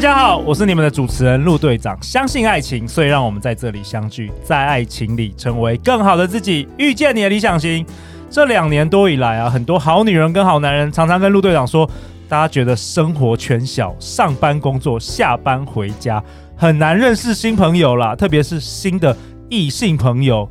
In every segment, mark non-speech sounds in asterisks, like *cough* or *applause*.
大家好，我是你们的主持人陆队长。相信爱情，所以让我们在这里相聚，在爱情里成为更好的自己，遇见你的理想型。这两年多以来啊，很多好女人跟好男人常常跟陆队长说，大家觉得生活圈小，上班工作，下班回家，很难认识新朋友啦，特别是新的异性朋友。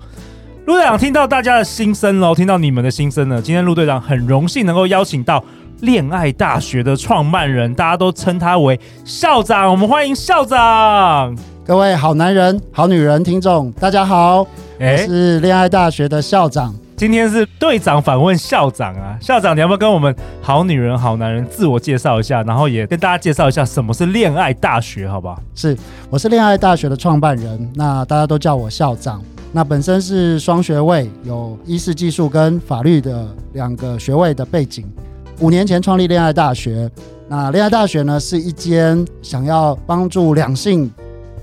陆队长听到大家的心声喽，听到你们的心声了，今天陆队长很荣幸能够邀请到。恋爱大学的创办人，大家都称他为校长。我们欢迎校长。各位好男人、好女人听众，大家好，欸、我是恋爱大学的校长。今天是队长反问校长啊，校长，你要不要跟我们好女人、好男人自我介绍一下，然后也跟大家介绍一下什么是恋爱大学，好不好？是，我是恋爱大学的创办人，那大家都叫我校长。那本身是双学位，有医事技术跟法律的两个学位的背景。五年前创立恋爱大学，那恋爱大学呢，是一间想要帮助两性，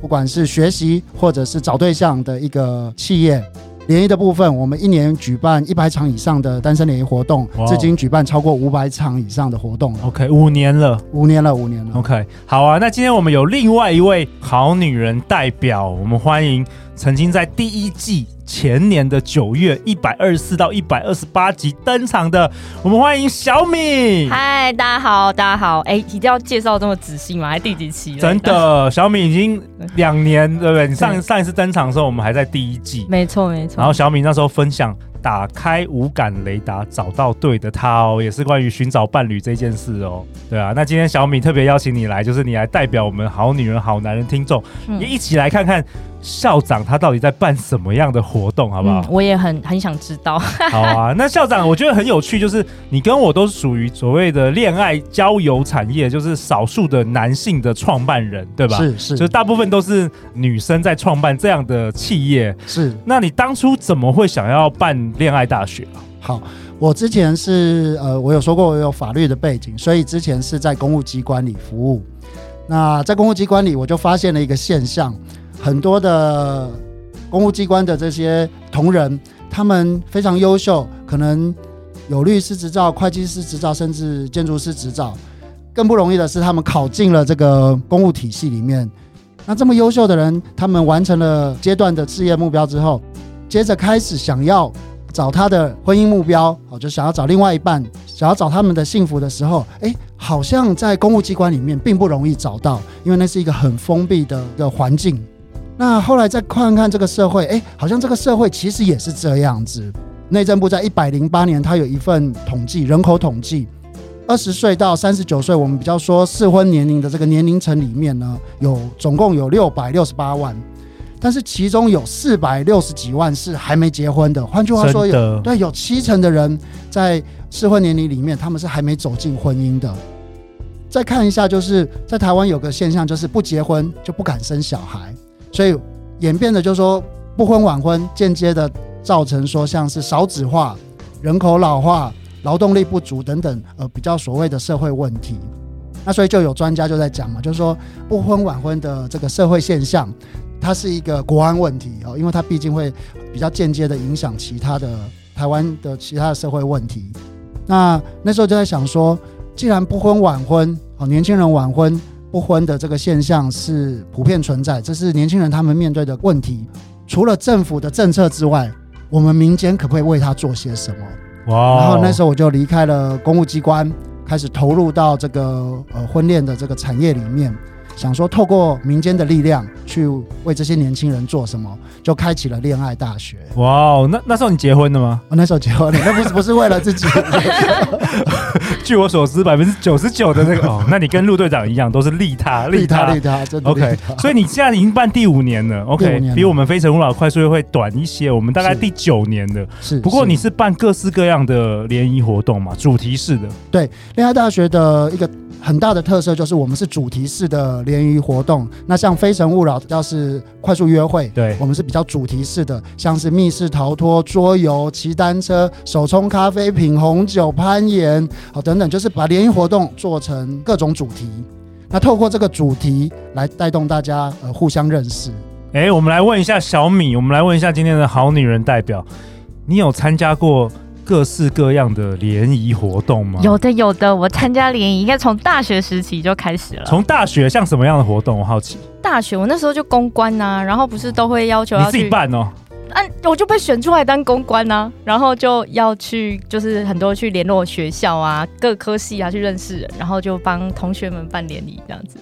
不管是学习或者是找对象的一个企业。联谊的部分，我们一年举办一百场以上的单身联谊活动，至今举办超过五百场以上的活动。OK，五年了，五年了，五年了。OK，好啊，那今天我们有另外一位好女人代表，我们欢迎曾经在第一季。前年的九月一百二十四到一百二十八集登场的，我们欢迎小米。嗨，大家好，大家好。哎、欸，一定要介绍这么仔细吗？还第几期了？真的，小米已经两年，对不对？你上上一次登场的时候，我们还在第一季。没错，没错。然后小米那时候分享打开无感雷达，找到对的他哦，也是关于寻找伴侣这件事哦。对啊，那今天小米特别邀请你来，就是你来代表我们好女人、好男人听众，也、嗯、一起来看看。校长他到底在办什么样的活动，好不好？嗯、我也很很想知道。*laughs* 好啊，那校长我觉得很有趣，就是你跟我都属于所谓的恋爱交友产业，就是少数的男性的创办人，对吧？是是，就大部分都是女生在创办这样的企业。是，那你当初怎么会想要办恋爱大学啊？好，我之前是呃，我有说过我有法律的背景，所以之前是在公务机关里服务。那在公务机关里，我就发现了一个现象。很多的公务机关的这些同仁，他们非常优秀，可能有律师执照、会计师执照，甚至建筑师执照。更不容易的是，他们考进了这个公务体系里面。那这么优秀的人，他们完成了阶段的事业目标之后，接着开始想要找他的婚姻目标，哦，就想要找另外一半，想要找他们的幸福的时候，哎，好像在公务机关里面并不容易找到，因为那是一个很封闭的一个环境。那后来再看看这个社会，哎，好像这个社会其实也是这样子。内政部在一百零八年，它有一份统计，人口统计，二十岁到三十九岁，我们比较说适婚年龄的这个年龄层里面呢，有总共有六百六十八万，但是其中有四百六十几万是还没结婚的。换句话说有，有对有七成的人在适婚年龄里面，他们是还没走进婚姻的。再看一下，就是在台湾有个现象，就是不结婚就不敢生小孩。所以演变的就是说，不婚晚婚，间接的造成说像是少子化、人口老化、劳动力不足等等，呃，比较所谓的社会问题。那所以就有专家就在讲嘛，就是说不婚晚婚的这个社会现象，它是一个国安问题哦，因为它毕竟会比较间接的影响其他的台湾的其他的社会问题。那那时候就在想说，既然不婚晚婚，哦，年轻人晚婚。不婚的这个现象是普遍存在，这是年轻人他们面对的问题。除了政府的政策之外，我们民间可不可以为他做些什么？哇！然后那时候我就离开了公务机关，开始投入到这个呃婚恋的这个产业里面。想说透过民间的力量去为这些年轻人做什么，就开启了恋爱大学。哇哦，那那时候你结婚了吗？我那时候结婚了，那不是 *laughs* 不是为了自己。*laughs* 据我所知，百分之九十九的那个哦，那你跟陆队长一样，都是利他 *laughs* 利他利他，真的。OK，所以你现在已经办第五年了。OK，比我们非诚勿扰快速又会短一些，我们大概第九年了。是，不过你是办各式各样的联谊活动嘛，主题式的。对，恋爱大学的一个。很大的特色就是我们是主题式的联谊活动。那像《非诚勿扰》要是快速约会，对，我们是比较主题式的，像是密室逃脱、桌游、骑单车、手冲咖啡、品红酒、攀岩，好等等，就是把联谊活动做成各种主题。那透过这个主题来带动大家呃互相认识。哎，我们来问一下小米，我们来问一下今天的好女人代表，你有参加过各式各样的联谊活动吗？有的，有的。我参加联谊应该从大学时期就开始了。从大学像什么样的活动？我好奇。大学我那时候就公关呐、啊，然后不是都会要求自己办哦。嗯、啊，我就被选出来当公关呐、啊，然后就要去，就是很多去联络学校啊，各科系啊去认识人，然后就帮同学们办联谊这样子。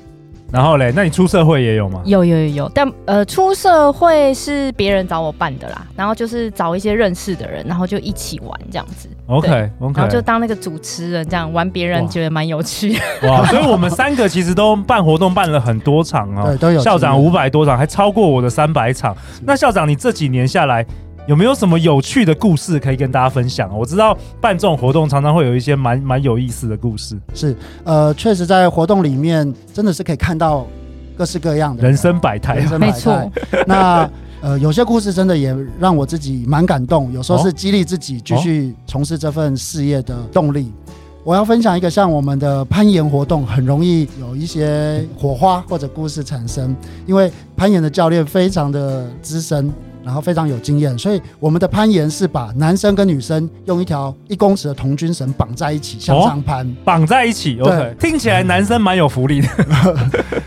然后嘞，那你出社会也有吗？有有有有，但呃，出社会是别人找我办的啦。然后就是找一些认识的人，然后就一起玩这样子。OK OK，然后就当那个主持人，这样玩别人觉得蛮有趣。哇，哇所以我们三个其实都办活动办了很多场哦，对，都有校长五百多场，还超过我的三百场。那校长，你这几年下来，有没有什么有趣的故事可以跟大家分享？我知道办这种活动常常会有一些蛮蛮有意思的故事。是，呃，确实在活动里面真的是可以看到各式各样的人生百态，没错。*laughs* 那呃，有些故事真的也让我自己蛮感动，有时候是激励自己继续从事这份事业的动力。哦哦、我要分享一个像我们的攀岩活动，很容易有一些火花或者故事产生，因为攀岩的教练非常的资深。然后非常有经验，所以我们的攀岩是把男生跟女生用一条一公尺的童军绳绑在一起向上攀，哦、绑在一起。对，okay, 听起来男生蛮有福利的。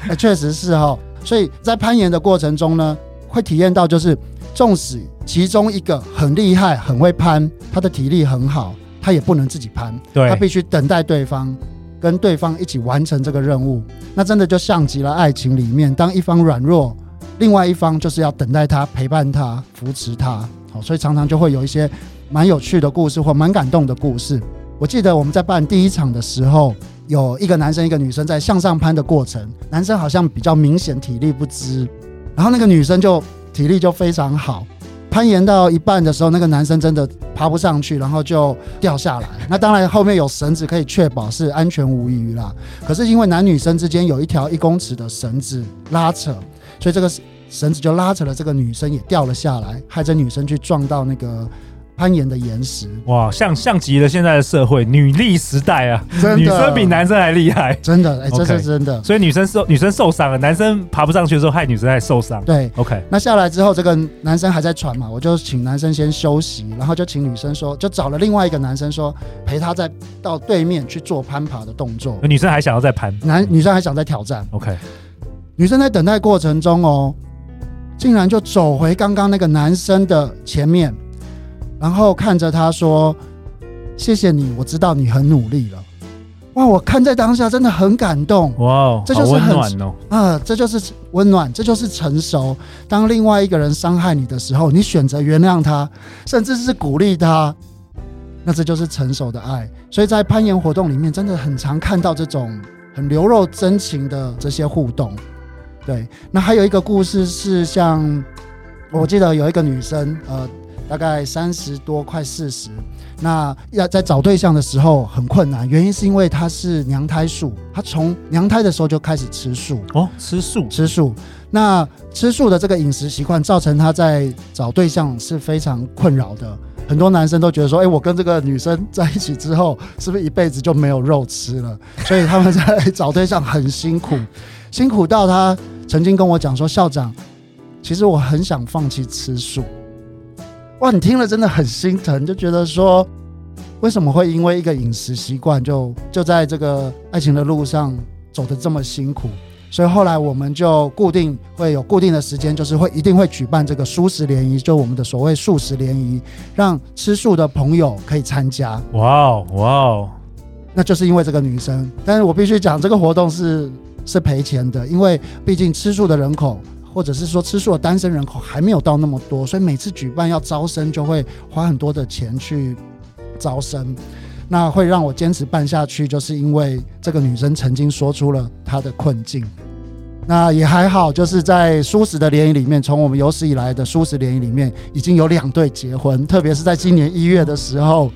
欸、*laughs* 确实是哈、哦，所以在攀岩的过程中呢，会体验到就是，纵使其中一个很厉害、很会攀，他的体力很好，他也不能自己攀，对，他必须等待对方，跟对方一起完成这个任务。那真的就像极了爱情里面，当一方软弱。另外一方就是要等待他，陪伴他，扶持他，好，所以常常就会有一些蛮有趣的故事或蛮感动的故事。我记得我们在办第一场的时候，有一个男生一个女生在向上攀的过程，男生好像比较明显体力不支，然后那个女生就体力就非常好，攀岩到一半的时候，那个男生真的爬不上去，然后就掉下来。那当然后面有绳子可以确保是安全无虞啦，可是因为男女生之间有一条一公尺的绳子拉扯。所以这个绳子就拉扯了这个女生也掉了下来，害这女生去撞到那个攀岩的岩石。哇，像像极了现在的社会女力时代啊，真的，女生比男生还厉害，真的，哎、欸，这是真的。Okay, 所以女生受女生受伤了，男生爬不上去的时候，害女生还受伤。对，OK。那下来之后，这个男生还在喘嘛，我就请男生先休息，然后就请女生说，就找了另外一个男生说，陪他再到对面去做攀爬的动作。女生还想要再攀，男女生还想再挑战。OK。女生在等待过程中哦，竟然就走回刚刚那个男生的前面，然后看着他说：“谢谢你，我知道你很努力了。”哇，我看在当下真的很感动。哇，这就是很温暖哦。啊，这就是温暖，这就是成熟。当另外一个人伤害你的时候，你选择原谅他，甚至是鼓励他，那这就是成熟的爱。所以在攀岩活动里面，真的很常看到这种很流露真情的这些互动。对，那还有一个故事是像，我记得有一个女生，呃，大概三十多，快四十，那要在找对象的时候很困难，原因是因为她是娘胎素，她从娘胎的时候就开始吃素哦，吃素，吃素。那吃素的这个饮食习惯，造成她在找对象是非常困扰的。很多男生都觉得说，哎，我跟这个女生在一起之后，是不是一辈子就没有肉吃了？所以他们在找对象很辛苦，辛苦到他。曾经跟我讲说，校长，其实我很想放弃吃素。哇，你听了真的很心疼，就觉得说，为什么会因为一个饮食习惯，就就在这个爱情的路上走得这么辛苦？所以后来我们就固定会有固定的时间，就是会一定会举办这个素食联谊，就我们的所谓素食联谊，让吃素的朋友可以参加。哇哦，哇哦，那就是因为这个女生，但是我必须讲，这个活动是。是赔钱的，因为毕竟吃素的人口，或者是说吃素的单身人口还没有到那么多，所以每次举办要招生就会花很多的钱去招生，那会让我坚持办下去，就是因为这个女生曾经说出了她的困境。那也还好，就是在蔬食的联谊里面，从我们有史以来的蔬食联谊里面，已经有两对结婚，特别是在今年一月的时候，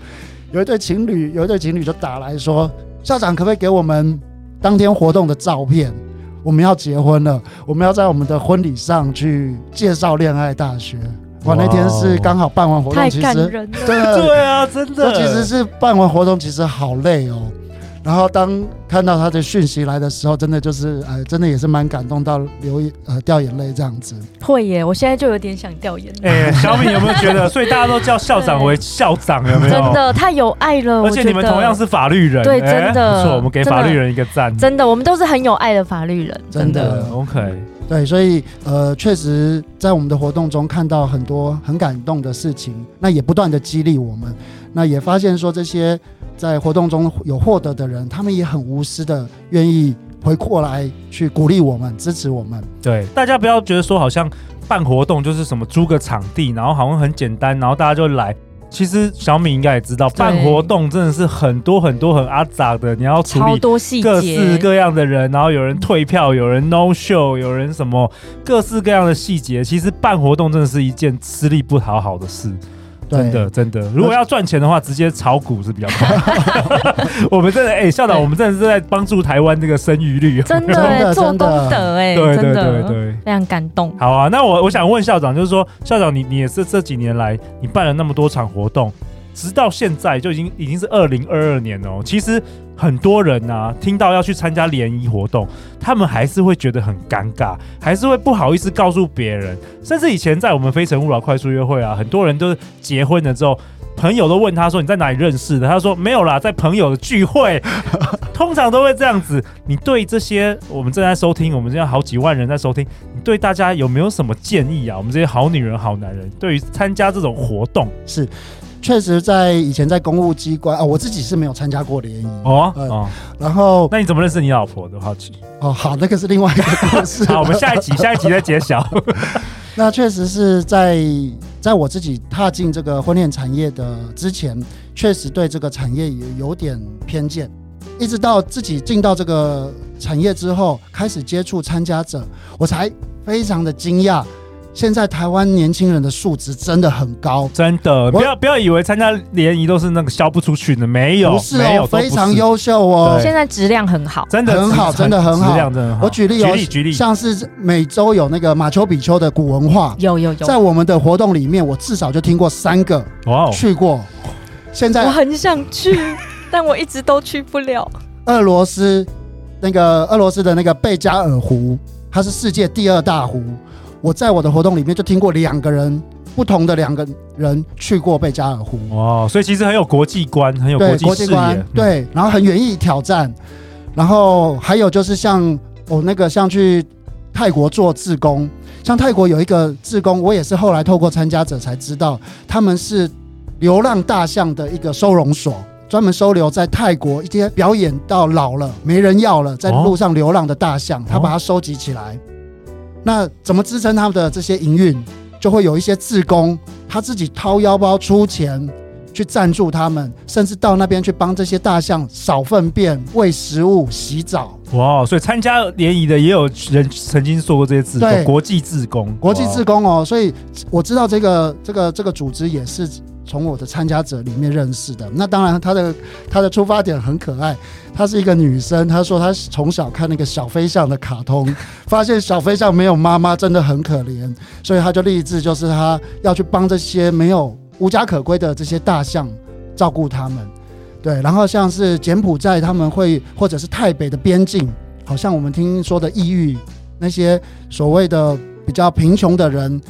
有一对情侣，有一对情侣就打来说，校长可不可以给我们当天活动的照片。我们要结婚了，我们要在我们的婚礼上去介绍恋爱大学。哇，那天是刚好办完活动，其实对对啊，真的，这其实是办完活动，其实好累哦。然后当看到他的讯息来的时候，真的就是呃，真的也是蛮感动到流呃掉眼泪这样子。会耶，我现在就有点想掉眼泪。哎，小米有没有觉得？所以大家都叫校长为 *laughs* 校长，有没有？真的太有爱了，而且你们同样是法律人，对，真的不错，我们给法律人一个赞。真的，我们都是很有爱的法律人，真的。OK，对，所以呃，确实在我们的活动中看到很多很感动的事情，那也不断的激励我们，那也发现说这些。在活动中有获得的人，他们也很无私的愿意回过来去鼓励我们、支持我们。对，大家不要觉得说好像办活动就是什么租个场地，然后好像很简单，然后大家就来。其实小米应该也知道，办活动真的是很多很多很阿杂的，你要处理多细节各式各样的人，然后有人退票，有人 no show，有人什么各式各样的细节。其实办活动真的是一件吃力不讨好的事。真的真的，如果要赚钱的话，直接炒股是比较快。*laughs* 我们真的哎、欸，校长，我们真的是在帮助台湾这个生育率，真的做功德哎，对对对对，非常感动。好啊，那我我想问校长，就是说，校长你你也是这几年来，你办了那么多场活动。直到现在就已经已经是二零二二年哦。其实很多人啊，听到要去参加联谊活动，他们还是会觉得很尴尬，还是会不好意思告诉别人。甚至以前在我们非诚勿扰快速约会啊，很多人都是结婚了之后，朋友都问他说：“你在哪里认识的？”他说：“没有啦，在朋友的聚会。” *laughs* 通常都会这样子。你对这些我们正在收听，我们现在好几万人在收听，你对大家有没有什么建议啊？我们这些好女人、好男人，对于参加这种活动是。确实，在以前在公务机关啊，我自己是没有参加过联谊哦。哦，然后那你怎么认识你老婆的？好奇哦。好，那个是另外一个故事。*laughs* 好，我们下一集 *laughs* 下一集再揭晓。那确实是在在我自己踏进这个婚恋产业的之前，确实对这个产业也有点偏见。一直到自己进到这个产业之后，开始接触参加者，我才非常的惊讶。现在台湾年轻人的素质真的很高，真的，不要不要以为参加联谊都是那个销不出去的，没有，不是、哦，没有，非常优秀哦。现在质量很好，真的很好，真的很好，质量真的很好。我举例、哦，举例，举例，像是每周有那个马丘比丘的古文化，有有有，在我们的活动里面，我至少就听过三个，哇、哦，去过。现在我很想去，*laughs* 但我一直都去不了。俄罗斯那个俄罗斯的那个贝加尔湖，它是世界第二大湖。我在我的活动里面就听过两个人不同的两个人去过贝加尔湖。哦，所以其实很有国际观，很有国际视野，对，对，然后很愿意挑战，然后还有就是像我那个像去泰国做志工，像泰国有一个志工，我也是后来透过参加者才知道，他们是流浪大象的一个收容所，专门收留在泰国一些表演到老了没人要了，在路上流浪的大象，他把它收集起来。那怎么支撑他们的这些营运？就会有一些自工，他自己掏腰包出钱去赞助他们，甚至到那边去帮这些大象扫粪便、喂食物、洗澡。哇！所以参加联谊的也有人曾经说过这些志工，对，国际志工，国际志工哦。所以我知道这个这个这个组织也是。从我的参加者里面认识的，那当然她的她的出发点很可爱，她是一个女生，她说她从小看那个小飞象的卡通，*laughs* 发现小飞象没有妈妈真的很可怜，所以她就立志，就是她要去帮这些没有无家可归的这些大象照顾他们。对，然后像是柬埔寨他们会，或者是泰北的边境，好像我们听说的异域那些所谓的比较贫穷的人。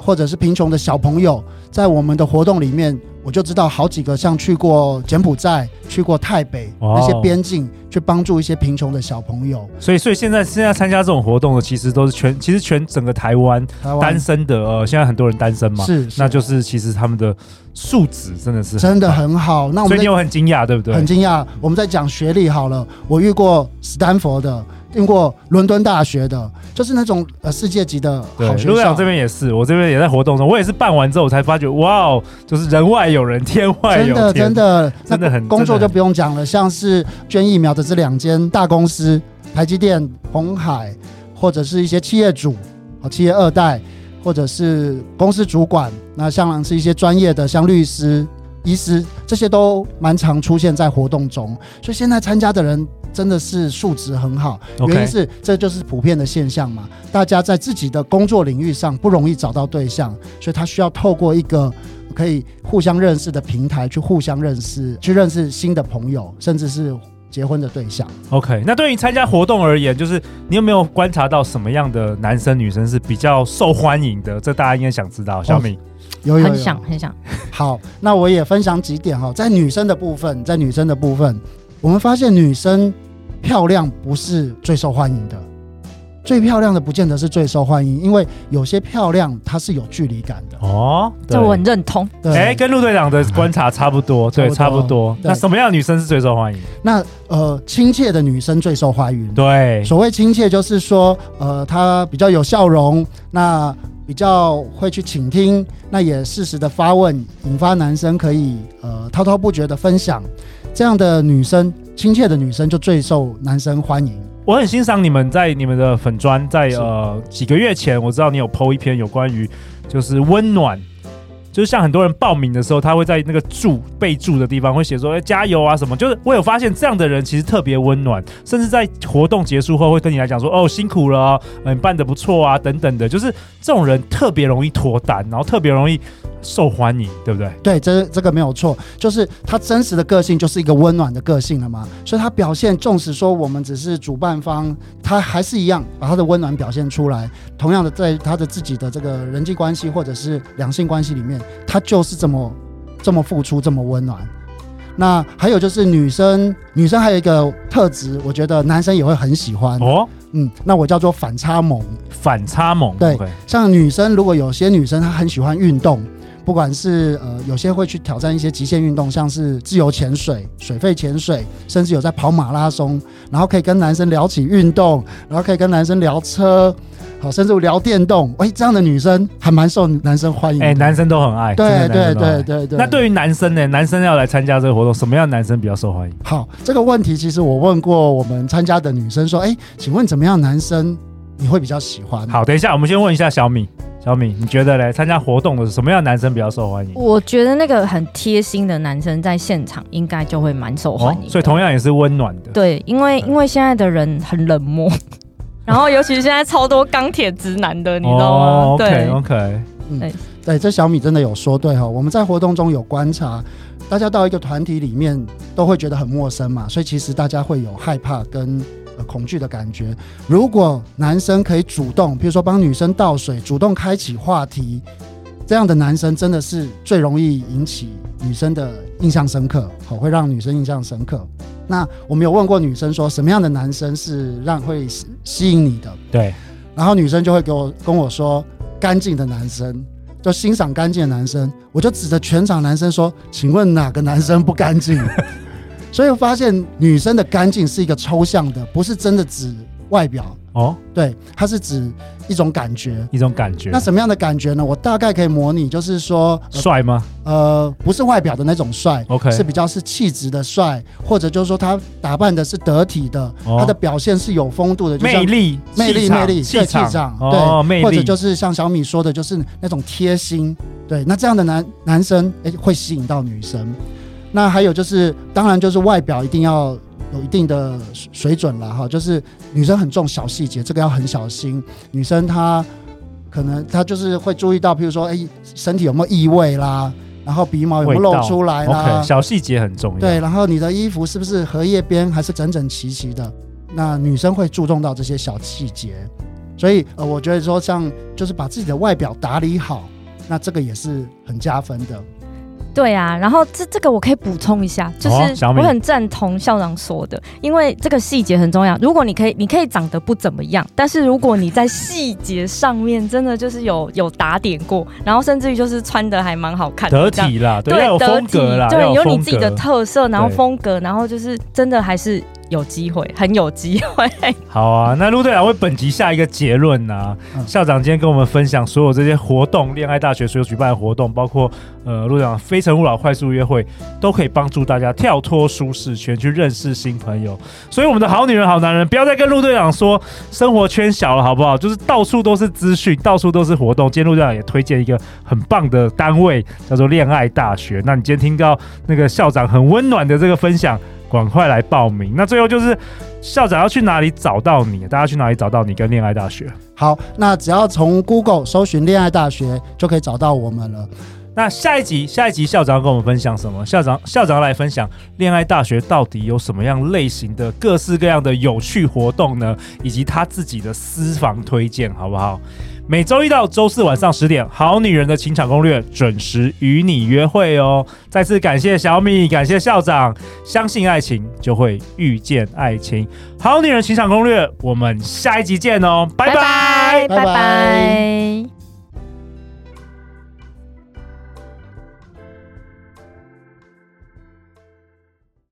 或者是贫穷的小朋友，在我们的活动里面，我就知道好几个像去过柬埔寨、去过泰北那些边境，去帮助一些贫穷的小朋友。所以，所以现在现在参加这种活动的，其实都是全，其实全整个台湾单身的，呃，现在很多人单身嘛，是，是，那就是其实他们的素质真的是真的很好。那我们所以你有很惊讶，对不对？很惊讶。我们在讲学历好了，我遇过斯坦福的。听过伦敦大学的，就是那种呃世界级的好学校。这边也是，我这边也在活动中，我也是办完之后我才发觉，哇哦，就是人外有人，天外有天，真的真的真的很工作就不用讲了，像是捐疫苗的这两间大公司，台积电、红海，或者是一些企业主啊，企业二代，或者是公司主管，那像是一些专业的，像律师、医师，这些都蛮常出现在活动中，所以现在参加的人。真的是素质很好。原因是这就是普遍的现象嘛，大家在自己的工作领域上不容易找到对象，所以他需要透过一个可以互相认识的平台去互相认识，去认识新的朋友，甚至是结婚的对象。OK，那对于参加活动而言，就是你有没有观察到什么样的男生女生是比较受欢迎的？这大家应该想知道。小米。有有有很想很想。好，那我也分享几点哈，在女生的部分，在女生的部分，我们发现女生漂亮不是最受欢迎的，最漂亮的不见得是最受欢迎，因为有些漂亮它是有距离感的。哦，这我很认同。对，哎，跟陆队长的观察差不多，对，差不多。对那什么样的女生是最受欢迎？那呃，亲切的女生最受欢迎。对，所谓亲切，就是说呃，她比较有笑容，那。比较会去倾听，那也适时的发问，引发男生可以呃滔滔不绝的分享，这样的女生，亲切的女生就最受男生欢迎。我很欣赏你们在你们的粉砖，在呃几个月前，我知道你有 PO 一篇有关于就是温暖。就是像很多人报名的时候，他会在那个注备注的地方会写说“哎，加油啊”什么。就是我有发现这样的人其实特别温暖，甚至在活动结束后会跟你来讲说：“哦，辛苦了，嗯，办的不错啊，等等的。”就是这种人特别容易脱单，然后特别容易受欢迎，对不对？对，这这个没有错，就是他真实的个性就是一个温暖的个性了嘛。所以他表现，纵使说我们只是主办方，他还是一样把他的温暖表现出来。同样的，在他的自己的这个人际关系或者是两性关系里面。他就是这么这么付出，这么温暖。那还有就是女生，女生还有一个特质，我觉得男生也会很喜欢哦。嗯，那我叫做反差萌。反差萌，对、像女生，如果有些女生她很喜欢运动，不管是呃有些会去挑战一些极限运动，像是自由潜水、水肺潜水，甚至有在跑马拉松，然后可以跟男生聊起运动，然后可以跟男生聊车。好，甚至聊电动，哎，这样的女生还蛮受男生欢迎。哎，男生都很爱。对对对对对。那对于男生呢？男生要来参加这个活动，什么样的男生比较受欢迎？好，这个问题其实我问过我们参加的女生说，哎，请问怎么样男生你会比较喜欢？好，等一下，我们先问一下小米。小米，你觉得嘞？参加活动的什么样的男生比较受欢迎？我觉得那个很贴心的男生在现场应该就会蛮受欢迎。哦，所以同样也是温暖的。对，因为因为现在的人很冷漠。*laughs* 然后，尤其是现在超多钢铁直男的，你知道吗？哦、对，OK OK，嗯，对，对，这小米真的有说对哈。我们在活动中有观察，大家到一个团体里面都会觉得很陌生嘛，所以其实大家会有害怕跟呃恐惧的感觉。如果男生可以主动，比如说帮女生倒水，主动开启话题，这样的男生真的是最容易引起女生的印象深刻，好，会让女生印象深刻。那我们有问过女生说，什么样的男生是让会吸引你的？对，然后女生就会给我跟我说，干净的男生，就欣赏干净的男生。我就指着全场男生说，请问哪个男生不干净？*laughs* 所以我发现女生的干净是一个抽象的，不是真的指外表。哦，对，它是指一种感觉，一种感觉。那什么样的感觉呢？我大概可以模拟，就是说，帅吗？呃，不是外表的那种帅，OK，是比较是气质的帅，或者就是说他打扮的是得体的，他的表现是有风度的，魅力，魅力，魅力，气场，对，魅力，或者就是像小米说的，就是那种贴心，对，那这样的男男生，哎，会吸引到女生。那还有就是，当然就是外表一定要。有一定的水准了哈，就是女生很重小细节，这个要很小心。女生她可能她就是会注意到，譬如说，哎，身体有没有异味啦，然后鼻毛有没有露出来啦，OK，小细节很重要。对，然后你的衣服是不是荷叶边还是整整齐齐的？那女生会注重到这些小细节，所以呃，我觉得说像就是把自己的外表打理好，那这个也是很加分的。对啊，然后这这个我可以补充一下，就是我很赞同校长说的，因为这个细节很重要。如果你可以，你可以长得不怎么样，但是如果你在细节上面真的就是有有打点过，然后甚至于就是穿的还蛮好看的，得体啦，对，对有风格啦，对，有你自己的特色，然后风格，然后就是真的还是。有机会，很有机会。*laughs* 好啊，那陆队长为本集下一个结论呢、啊？嗯、校长今天跟我们分享所有这些活动，恋爱大学所有举办的活动，包括呃，陆队长非诚勿扰快速约会，都可以帮助大家跳脱舒适圈，去认识新朋友。所以，我们的好女人、好男人，不要再跟陆队长说生活圈小了，好不好？就是到处都是资讯，到处都是活动。今天陆队长也推荐一个很棒的单位，叫做恋爱大学。那你今天听到那个校长很温暖的这个分享。赶快来报名。那最后就是校长要去哪里找到你？大家去哪里找到你跟恋爱大学？好，那只要从 Google 搜寻恋爱大学就可以找到我们了。那下一集，下一集校长要跟我们分享什么？校长，校长来分享恋爱大学到底有什么样类型的各式各样的有趣活动呢？以及他自己的私房推荐，好不好？每周一到周四晚上十点，《好女人的情场攻略》准时与你约会哦！再次感谢小米，感谢校长。相信爱情，就会遇见爱情。《好女人情场攻略》，我们下一集见哦！拜拜，拜拜。